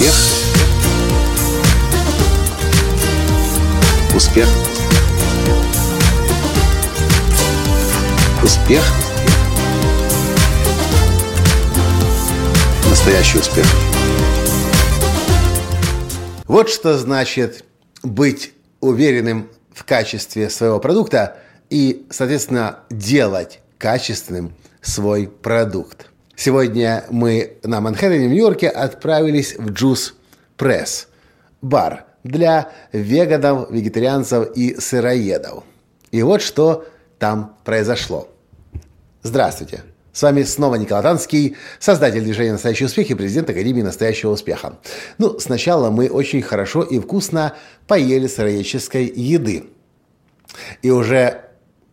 Успех. Успех. Успех. Настоящий успех. Вот что значит быть уверенным в качестве своего продукта и, соответственно, делать качественным свой продукт. Сегодня мы на Манхэттене, в Нью-Йорке, отправились в Juice Press – бар для веганов, вегетарианцев и сыроедов. И вот что там произошло. Здравствуйте! С вами снова Николай Танский, создатель движения «Настоящий успех» и президент Академии «Настоящего успеха». Ну, сначала мы очень хорошо и вкусно поели сыроедческой еды. И уже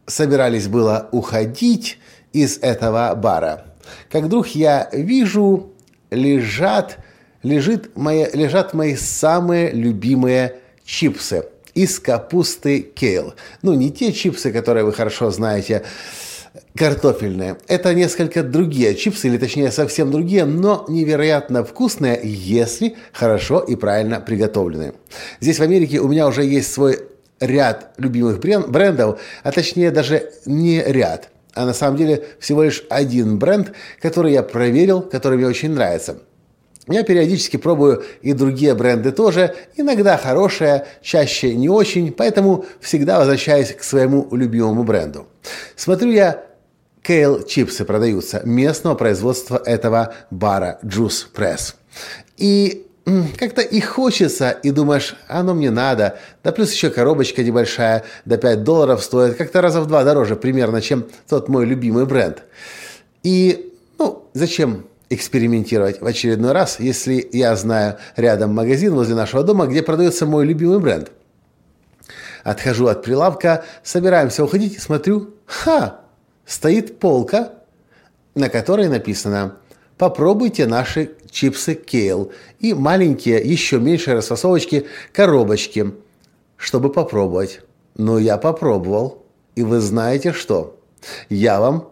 собирались было уходить из этого бара. Как вдруг я вижу, лежат, лежит мои, лежат мои самые любимые чипсы из капусты кейл. Ну, не те чипсы, которые вы хорошо знаете, картофельные. Это несколько другие чипсы, или точнее совсем другие, но невероятно вкусные, если хорошо и правильно приготовлены. Здесь в Америке у меня уже есть свой ряд любимых брендов, а точнее даже не ряд, а на самом деле всего лишь один бренд, который я проверил, который мне очень нравится. Я периодически пробую и другие бренды тоже, иногда хорошие, чаще не очень, поэтому всегда возвращаюсь к своему любимому бренду. Смотрю я, кейл чипсы продаются местного производства этого бара Juice Press. И как-то и хочется, и думаешь, оно мне надо. Да плюс еще коробочка небольшая, до 5 долларов стоит. Как-то раза в два дороже примерно, чем тот мой любимый бренд. И, ну, зачем экспериментировать в очередной раз, если я знаю рядом магазин возле нашего дома, где продается мой любимый бренд. Отхожу от прилавка, собираемся уходить и смотрю, ха, стоит полка, на которой написано попробуйте наши чипсы Кейл и маленькие, еще меньшие расфасовочки, коробочки, чтобы попробовать. Но я попробовал, и вы знаете что? Я вам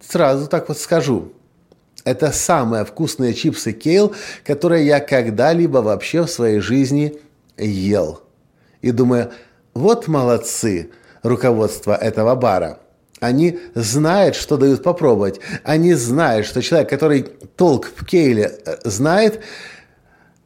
сразу так вот скажу. Это самые вкусные чипсы Кейл, которые я когда-либо вообще в своей жизни ел. И думаю, вот молодцы руководство этого бара. Они знают, что дают попробовать. Они знают, что человек, который толк в кейле э, знает,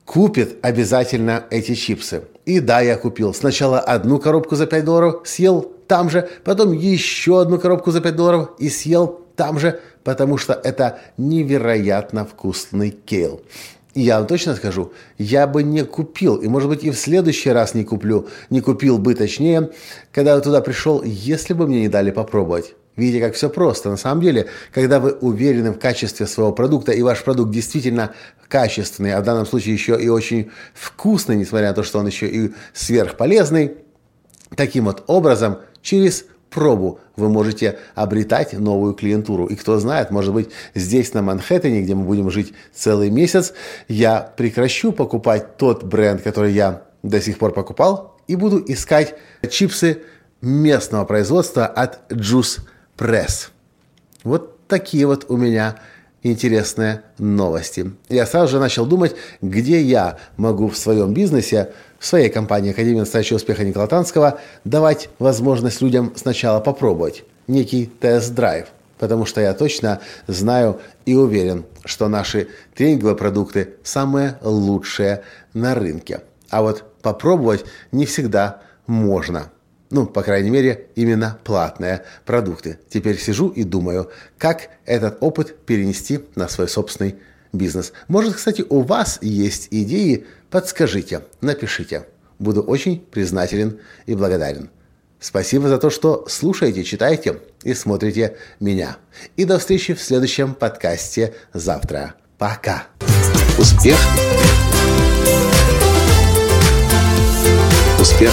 купит обязательно эти чипсы. И да, я купил. Сначала одну коробку за 5 долларов, съел там же, потом еще одну коробку за 5 долларов и съел там же, потому что это невероятно вкусный кейл я вам точно скажу, я бы не купил, и, может быть, и в следующий раз не куплю, не купил бы, точнее, когда я туда пришел, если бы мне не дали попробовать. Видите, как все просто. На самом деле, когда вы уверены в качестве своего продукта, и ваш продукт действительно качественный, а в данном случае еще и очень вкусный, несмотря на то, что он еще и сверхполезный, таким вот образом, через пробу вы можете обретать новую клиентуру. И кто знает, может быть, здесь, на Манхэттене, где мы будем жить целый месяц, я прекращу покупать тот бренд, который я до сих пор покупал, и буду искать чипсы местного производства от Juice Press. Вот такие вот у меня интересные новости. Я сразу же начал думать, где я могу в своем бизнесе, в своей компании Академия настоящего успеха Никола Танского давать возможность людям сначала попробовать некий тест-драйв. Потому что я точно знаю и уверен, что наши тренинговые продукты самые лучшие на рынке. А вот попробовать не всегда можно – ну, по крайней мере, именно платные продукты. Теперь сижу и думаю, как этот опыт перенести на свой собственный бизнес. Может, кстати, у вас есть идеи, подскажите, напишите. Буду очень признателен и благодарен. Спасибо за то, что слушаете, читаете и смотрите меня. И до встречи в следующем подкасте завтра. Пока. Успех. Успех.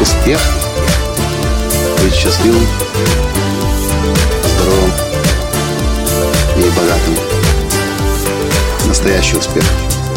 Успех. Быть счастливым, настоящий успех.